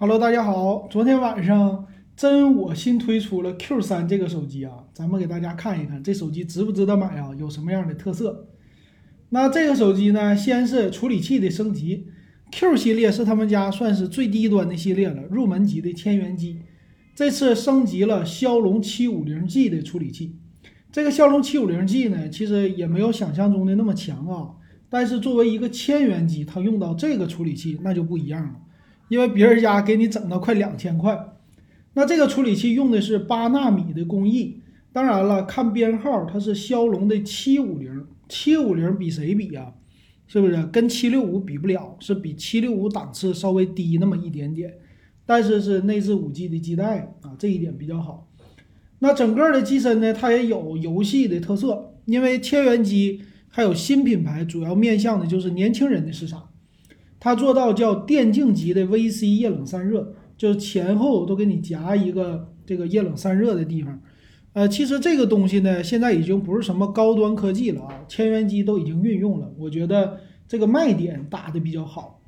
Hello，大家好。昨天晚上真我新推出了 Q3 这个手机啊，咱们给大家看一看这手机值不值得买啊？有什么样的特色？那这个手机呢，先是处理器的升级，Q 系列是他们家算是最低端的系列了，入门级的千元机。这次升级了骁龙 750G 的处理器。这个骁龙 750G 呢，其实也没有想象中的那么强啊。但是作为一个千元机，它用到这个处理器那就不一样了，因为别人家给你整到快两千块。那这个处理器用的是八纳米的工艺，当然了，看编号它是骁龙的七五零，七五零比谁比呀？是不是跟七六五比不了？是比七六五档次稍微低那么一点点，但是是内置五 G 的基带啊，这一点比较好。那整个的机身呢，它也有游戏的特色，因为千元机。还有新品牌，主要面向的就是年轻人的市场。它做到叫电竞级的 VC 液冷散热，就是前后都给你夹一个这个液冷散热的地方。呃，其实这个东西呢，现在已经不是什么高端科技了啊，千元机都已经运用了。我觉得这个卖点打的比较好。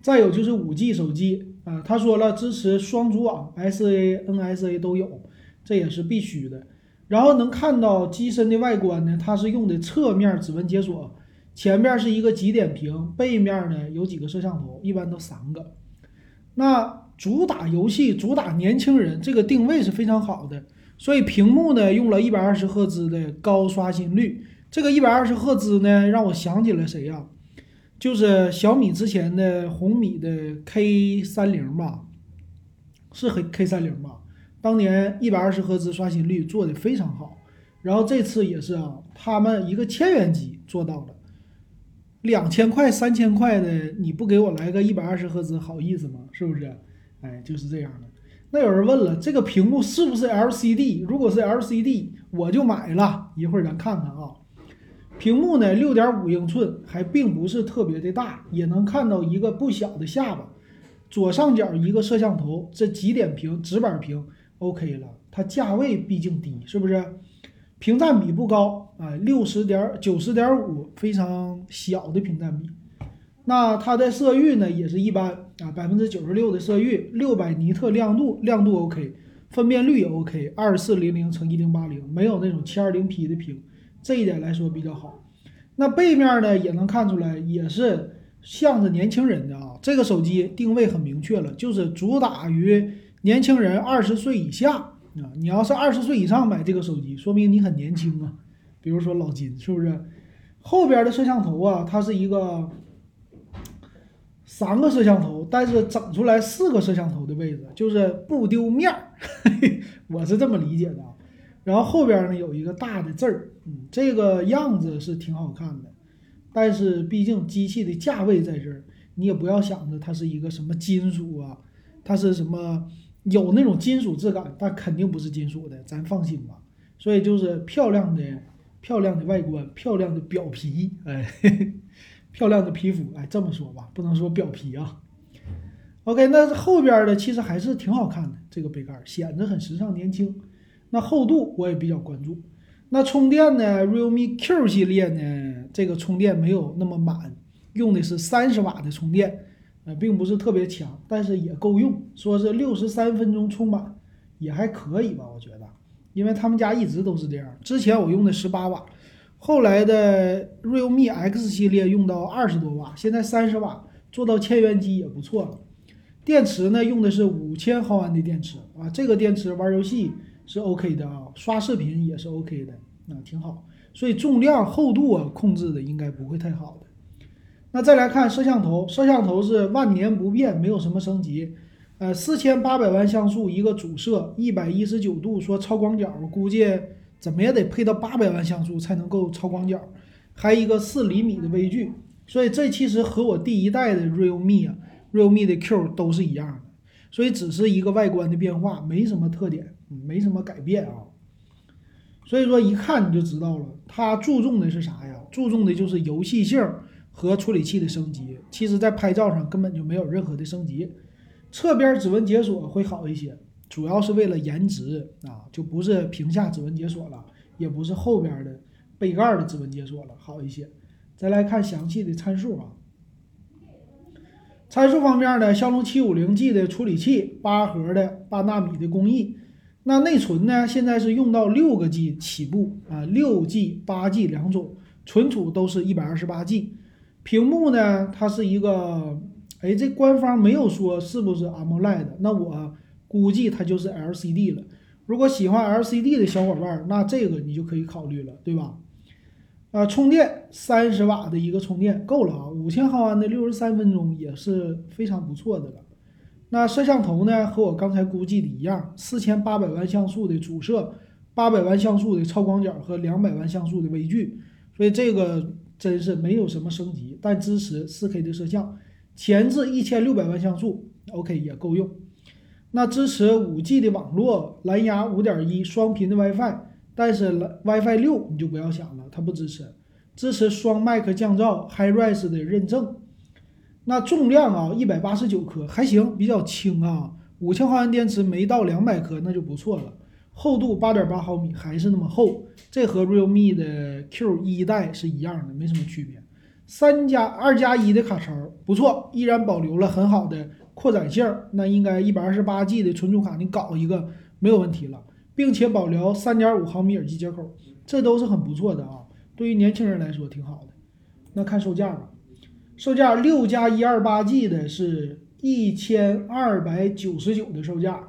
再有就是五 G 手机啊，他说了支持双组网，SA、NSA 都有，这也是必须的。然后能看到机身的外观呢，它是用的侧面指纹解锁，前面是一个极点屏，背面呢有几个摄像头，一般都三个。那主打游戏，主打年轻人，这个定位是非常好的。所以屏幕呢用了一百二十赫兹的高刷新率，这个一百二十赫兹呢让我想起了谁呀？就是小米之前的红米的 K 三零吧，是黑 K 三零吧？当年一百二十赫兹刷新率做的非常好，然后这次也是啊，他们一个千元机做到了，两千块、三千块的，你不给我来个一百二十赫兹，好意思吗？是不是？哎，就是这样的。那有人问了，这个屏幕是不是 LCD？如果是 LCD，我就买了。一会儿咱看看啊，屏幕呢，六点五英寸，还并不是特别的大，也能看到一个不小的下巴。左上角一个摄像头，这极点屏、直板屏。OK 了，它价位毕竟低，是不是？屏占比不高啊，六十点九十点五，非常小的屏占比。那它的色域呢也是一般啊，百分之九十六的色域，六百尼特亮度，亮度 OK，分辨率也 OK，二四零零乘一零八零，没有那种七二零 P 的屏，这一点来说比较好。那背面呢也能看出来，也是向着年轻人的啊，这个手机定位很明确了，就是主打于。年轻人二十岁以下啊，你要是二十岁以上买这个手机，说明你很年轻啊。比如说老金，是不是？后边的摄像头啊，它是一个三个摄像头，但是整出来四个摄像头的位置，就是不丢面儿。我是这么理解的。然后后边呢有一个大的字儿，嗯，这个样子是挺好看的。但是毕竟机器的价位在这儿，你也不要想着它是一个什么金属啊，它是什么。有那种金属质感，但肯定不是金属的，咱放心吧。所以就是漂亮的、漂亮的外观，漂亮的表皮，哎，漂亮的皮肤，哎，这么说吧，不能说表皮啊。OK，那后边的其实还是挺好看的，这个杯盖显得很时尚年轻。那厚度我也比较关注。那充电呢？Realme Q 系列呢，这个充电没有那么满，用的是三十瓦的充电。呃，并不是特别强，但是也够用。说是六十三分钟充满，也还可以吧，我觉得。因为他们家一直都是这样。之前我用的十八瓦，后来的 Realme X 系列用到二十多瓦，现在三十瓦，做到千元机也不错了。电池呢，用的是五千毫安的电池啊，这个电池玩游戏是 OK 的啊，刷视频也是 OK 的，那挺好。所以重量、厚度啊，控制的应该不会太好的。那再来看摄像头，摄像头是万年不变，没有什么升级。呃，四千八百万像素一个主摄，一百一十九度说超广角，估计怎么也得配到八百万像素才能够超广角，还一个四厘米的微距，所以这其实和我第一代的 Realme 啊，Realme 的 Q 都是一样的，所以只是一个外观的变化，没什么特点，没什么改变啊。所以说一看你就知道了，它注重的是啥呀？注重的就是游戏性。和处理器的升级，其实在拍照上根本就没有任何的升级。侧边指纹解锁会好一些，主要是为了颜值啊，就不是屏下指纹解锁了，也不是后边的背盖的指纹解锁了，好一些。再来看详细的参数啊，参数方面呢，骁龙七五零 G 的处理器，八核的八纳米的工艺。那内存呢，现在是用到六个 G 起步啊，六 G、八 G 两种，存储都是一百二十八 G。屏幕呢，它是一个，哎，这官方没有说是不是 AMOLED，那我估计它就是 LCD 了。如果喜欢 LCD 的小伙伴，那这个你就可以考虑了，对吧？啊，充电三十瓦的一个充电够了啊，五千毫安的六十三分钟也是非常不错的了。那摄像头呢，和我刚才估计的一样，四千八百万像素的主摄，八百万像素的超广角和两百万像素的微距，所以这个真是没有什么升级，但支持四 K 的摄像，前置一千六百万像素，OK 也够用。那支持五 G 的网络，蓝牙五点一双频的 WiFi。但是 WiFi 六你就不要想了，它不支持，支持双麦克降噪 HiRes 的认证。那重量啊，一百八十九克还行，比较轻啊。五千毫安电池没到两百克那就不错了。厚度八点八毫米，还是那么厚，这和 Realme 的 Q 一代是一样的，没什么区别。三加二加一的卡槽不错，依然保留了很好的扩展性。那应该一百二十八 G 的存储卡，你搞一个没有问题了。并且保留三点五毫米耳机接口，这都是很不错的啊。对于年轻人来说挺好的。那看售价吧，售价六加一二八 G 的是一千二百九十九的售价，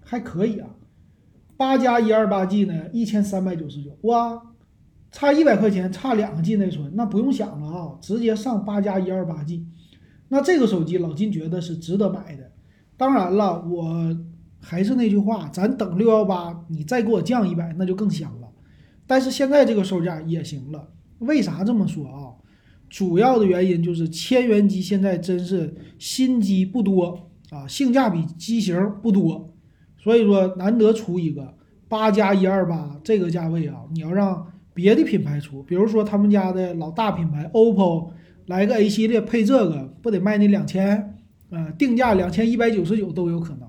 还可以啊。八加一二八 G 呢，一千三百九十九，哇，差一百块钱，差两个 G 内存，那不用想了啊，直接上八加一二八 G。那这个手机老金觉得是值得买的。当然了，我。还是那句话，咱等六幺八，你再给我降一百，那就更香了。但是现在这个售价也行了。为啥这么说啊？主要的原因就是千元机现在真是新机不多啊，性价比机型不多，所以说难得出一个八加一二八这个价位啊，你要让别的品牌出，比如说他们家的老大品牌 OPPO 来个 A 系列配这个，不得卖你两千？呃，定价两千一百九十九都有可能。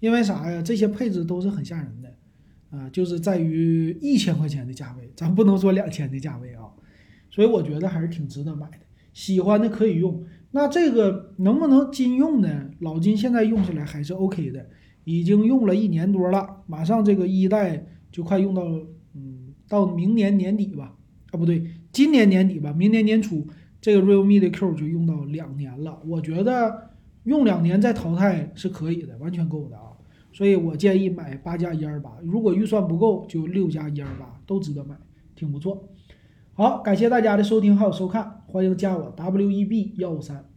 因为啥呀？这些配置都是很吓人的，啊，就是在于一千块钱的价位，咱不能说两千的价位啊，所以我觉得还是挺值得买的。喜欢的可以用。那这个能不能金用呢？老金现在用起来还是 OK 的，已经用了一年多了，马上这个一代就快用到，嗯，到明年年底吧，啊，不对，今年年底吧，明年年初这个 Realme 的 Q 就用到两年了。我觉得用两年再淘汰是可以的，完全够的啊。所以我建议买八加一二八，如果预算不够，就六加一二八都值得买，挺不错。好，感谢大家的收听还有收看，欢迎加我 W E B 幺五三。